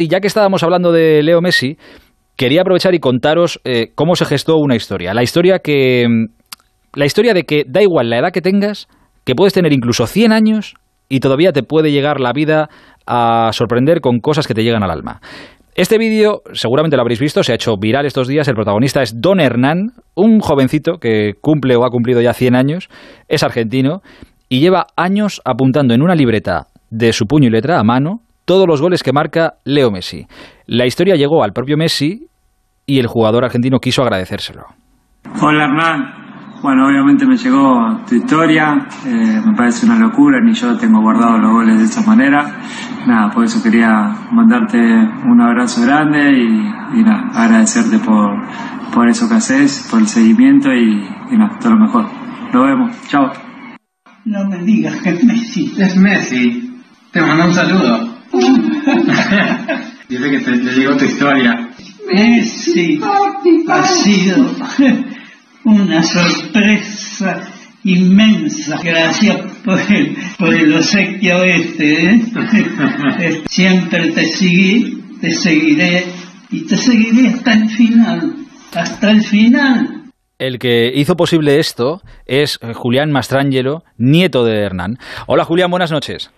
Y ya que estábamos hablando de Leo Messi, quería aprovechar y contaros eh, cómo se gestó una historia. La historia que. La historia de que da igual la edad que tengas, que puedes tener incluso 100 años y todavía te puede llegar la vida a sorprender con cosas que te llegan al alma. Este vídeo, seguramente lo habréis visto, se ha hecho viral estos días. El protagonista es Don Hernán, un jovencito que cumple o ha cumplido ya 100 años, es argentino y lleva años apuntando en una libreta de su puño y letra a mano todos los goles que marca Leo Messi. La historia llegó al propio Messi y el jugador argentino quiso agradecérselo. Hola Hernán, bueno, obviamente me llegó tu historia, eh, me parece una locura, ni yo tengo guardado los goles de esa manera. Nada, por eso quería mandarte un abrazo grande y, nada, agradecerte por, por eso que haces, por el seguimiento y, nada, todo lo mejor. Nos vemos, chao. No me digas que es Messi. Es Messi. Te mando un saludo. Dice que te, le llegó tu historia. Messi ha sido una sorpresa inmensa. Gracias por el, por el obsequio este. ¿eh? Siempre te seguí, te seguiré y te seguiré hasta el final. Hasta el final. El que hizo posible esto es Julián Mastrangelo, nieto de Hernán. Hola Julián, buenas noches.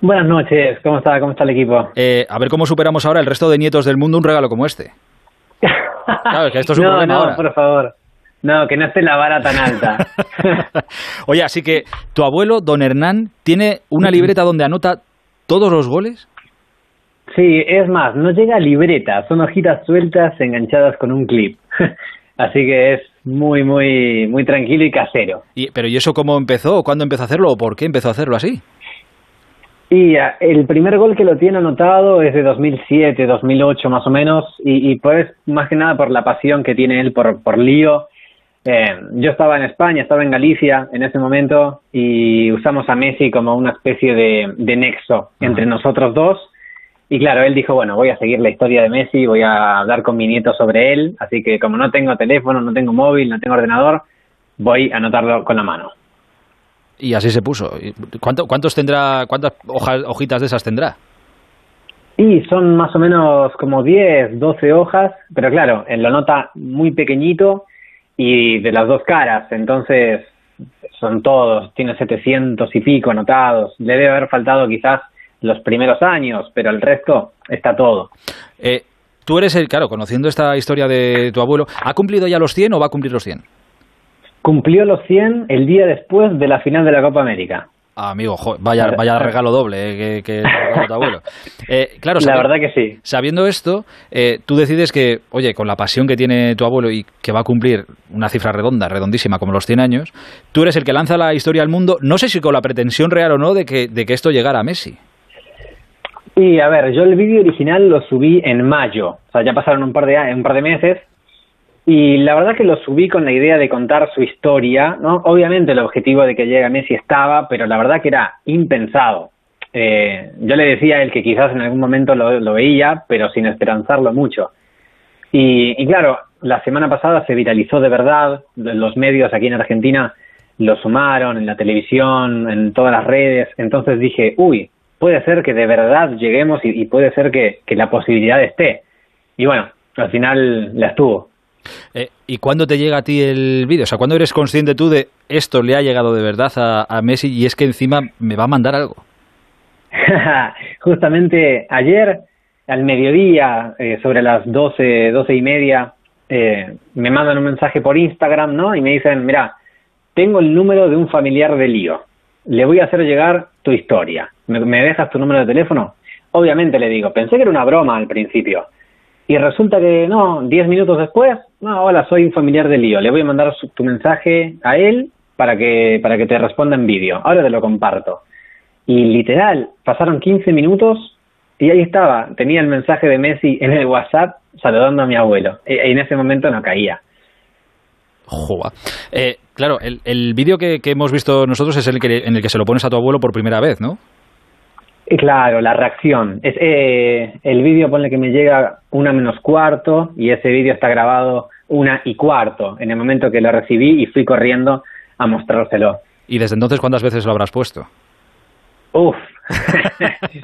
Buenas noches, ¿cómo está, cómo está el equipo? Eh, a ver cómo superamos ahora el resto de nietos del mundo un regalo como este. Claro, que esto es un no, no, por favor. No, que no esté la vara tan alta. Oye, así que tu abuelo, don Hernán, tiene una libreta donde anota todos los goles. Sí, es más, no llega a libreta, son hojitas sueltas enganchadas con un clip. Así que es muy, muy, muy tranquilo y casero. Y, pero ¿y eso cómo empezó? ¿Cuándo empezó a hacerlo? ¿O por qué empezó a hacerlo así? Y ah, el primer gol que lo tiene anotado es de 2007, 2008 más o menos, y, y pues más que nada por la pasión que tiene él por, por Lío eh, yo estaba en España, estaba en Galicia en ese momento y usamos a Messi como una especie de, nexo entre nosotros dos. Y claro, él dijo, bueno, voy a seguir la historia de Messi, voy a hablar con mi nieto sobre él, así que como no tengo teléfono, no tengo móvil, no tengo ordenador, voy a anotarlo con la mano. Y así se puso. ¿Cuánto, ¿Cuántos tendrá, cuántas hojitas de esas tendrá? Y son más o menos como 10, 12 hojas, pero claro, él lo nota muy pequeñito y de las dos caras, entonces son todos, tiene 700 y pico anotados, le debe haber faltado quizás los primeros años, pero el resto está todo. Eh, tú eres el, claro, conociendo esta historia de tu abuelo, ¿ha cumplido ya los 100 o va a cumplir los 100? Cumplió los 100 el día después de la final de la Copa América. Ah, amigo, vaya, vaya regalo doble eh, que, que tu abuelo. Eh, claro, la verdad que sí. Sabiendo esto, eh, tú decides que, oye, con la pasión que tiene tu abuelo y que va a cumplir una cifra redonda, redondísima, como los 100 años, tú eres el que lanza la historia al mundo, no sé si con la pretensión real o no de que, de que esto llegara a Messi. Y a ver, yo el vídeo original lo subí en mayo, o sea, ya pasaron un par de, un par de meses, y la verdad que lo subí con la idea de contar su historia, ¿no? Obviamente el objetivo de que llegue a Messi estaba, pero la verdad que era impensado. Eh, yo le decía a él que quizás en algún momento lo, veía, pero sin esperanzarlo mucho. Y, y, claro, la semana pasada se viralizó de verdad, los medios aquí en Argentina lo sumaron, en la televisión, en todas las redes, entonces dije, uy, puede ser que de verdad lleguemos y, puede ser que, que la posibilidad esté. Y bueno, al final la estuvo. Eh, ¿Y cuándo te llega a ti el vídeo? O sea, ¿cuándo eres consciente tú de esto le ha llegado de verdad a, Messi y es que encima me va a mandar algo? Justamente ayer, al mediodía, eh, sobre las doce, doce y media, eh, me mandan un mensaje por Instagram, ¿no? Y me dicen, mira, tengo el número de un familiar de lío. Le voy a hacer llegar tu historia. ¿Me dejas tu número de teléfono? Obviamente le digo, pensé que era una broma al principio. Y resulta que no, diez minutos después, no, hola, soy un familiar de lío, le voy a mandar tu mensaje a él para que, para que te responda en vídeo, ahora te lo comparto. Y literal, pasaron 15 minutos y ahí estaba, tenía el mensaje de Messi en el WhatsApp saludando a mi abuelo. Y en ese momento no caía. Joa. Eh, claro, el, el vídeo que, que, hemos visto nosotros es el que, en el que se lo pones a tu abuelo por primera vez, ¿no? Claro, la reacción. Es, eh, el vídeo pone que me llega una menos cuarto y ese vídeo está grabado una y cuarto en el momento que lo recibí y fui corriendo a mostrárselo. ¿Y desde entonces cuántas veces lo habrás puesto? Uf.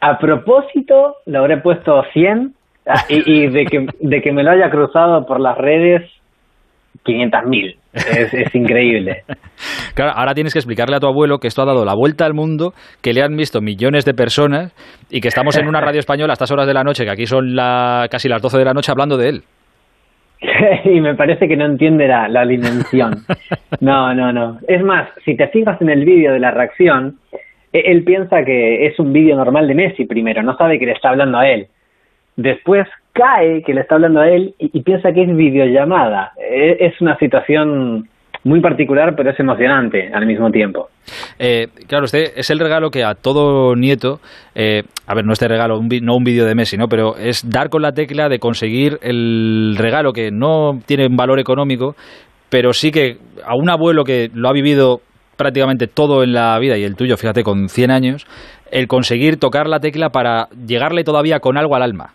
a propósito lo habré puesto 100 ah, y, de, que, de que me lo haya cruzado por las redes 500.000. Es, es increíble. Claro, ahora tienes que explicarle a tu abuelo que esto ha dado la vuelta al mundo, que le han visto millones de personas y que estamos en una radio española a estas horas de la noche, que aquí son la, casi las 12 de la noche, hablando de él. y me parece que no entiende la, la dimensión. No, no, no. Es más, si te fijas en el vídeo de la reacción, e, él piensa que es un vídeo normal de Messi primero, no sabe que le está hablando a él. Después cae que le está hablando a él y, piensa que es videollamada. E, es una situación muy particular, pero es emocionante al mismo tiempo. Eh, claro, usted es el regalo que a todo nieto, eh, a ver, no este regalo, no un vídeo de Messi, ¿no? Pero es dar con la tecla de conseguir el regalo que no tiene un valor económico, pero sí que a un abuelo que lo ha vivido prácticamente todo en la vida y el tuyo, fíjate, con 100 años, el conseguir tocar la tecla para llegarle todavía con algo al alma.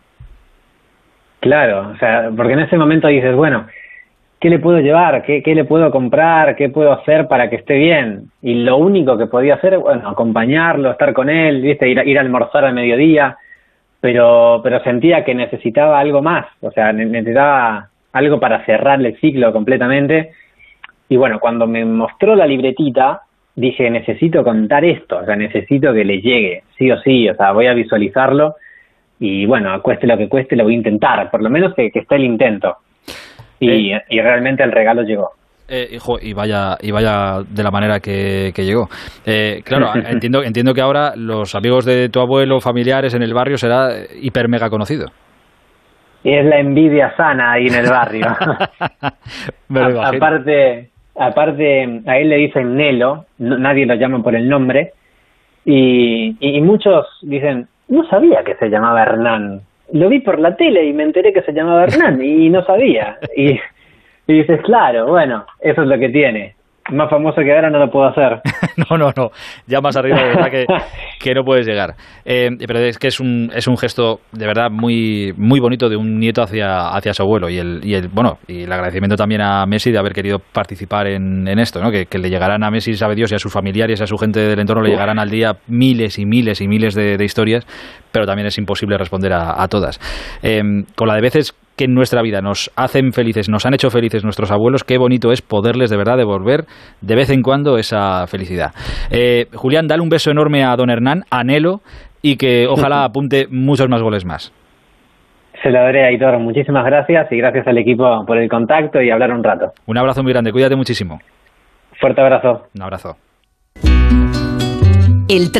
Claro, o sea, porque en ese momento dices, bueno, ¿qué le puedo llevar? ¿Qué, ¿Qué, le puedo comprar? ¿Qué puedo hacer para que esté bien? Y lo único que podía hacer, bueno, acompañarlo, estar con él, ¿viste? Ir, ir a almorzar al mediodía, pero, pero sentía que necesitaba algo más, o sea, necesitaba algo para cerrar el ciclo completamente y bueno, cuando me mostró la libretita, dije, necesito contar esto, o sea, necesito que le llegue, sí o sí, o sea, voy a visualizarlo y bueno, cueste lo que cueste, lo voy a intentar, por lo menos que, que esté el intento. Y, eh. y realmente el regalo llegó. Eh, hijo, y vaya, y vaya de la manera que, que llegó. Eh, claro, entiendo, entiendo que ahora los amigos de tu abuelo, familiares en el barrio será hiper mega conocido. Es la envidia sana ahí en el barrio. aparte, aparte a él le dicen Nelo, nadie lo llama por el nombre, y, y, muchos dicen, no sabía que se llamaba Hernán, lo vi por la tele y me enteré que se llamaba Hernán y no sabía. Y, dices, claro, bueno, eso es lo que tiene más famoso que ahora no lo puedo hacer. no, no, no. Ya más arriba de verdad que, que no puedes llegar. Eh, pero es que es un, es un gesto de verdad muy, muy bonito de un nieto hacia, hacia su abuelo. Y el, y el, bueno, y el agradecimiento también a Messi de haber querido participar en, en esto, ¿no? Que, que, le llegarán a Messi, sabe Dios, y a sus familiares a su gente del entorno le llegarán al día miles y miles y miles de, de historias, pero también es imposible responder a, a todas. Eh, con la de veces que en nuestra vida nos hacen felices, nos han hecho felices nuestros abuelos, qué bonito es poderles de verdad devolver de vez en cuando esa felicidad. Eh, Julián, dale un beso enorme a don Hernán, anhelo, y que ojalá apunte muchos más goles más. Se lo daré, Aitor. Muchísimas gracias y gracias al equipo por el contacto y hablar un rato. Un abrazo muy grande, cuídate muchísimo. Fuerte abrazo. Un abrazo. El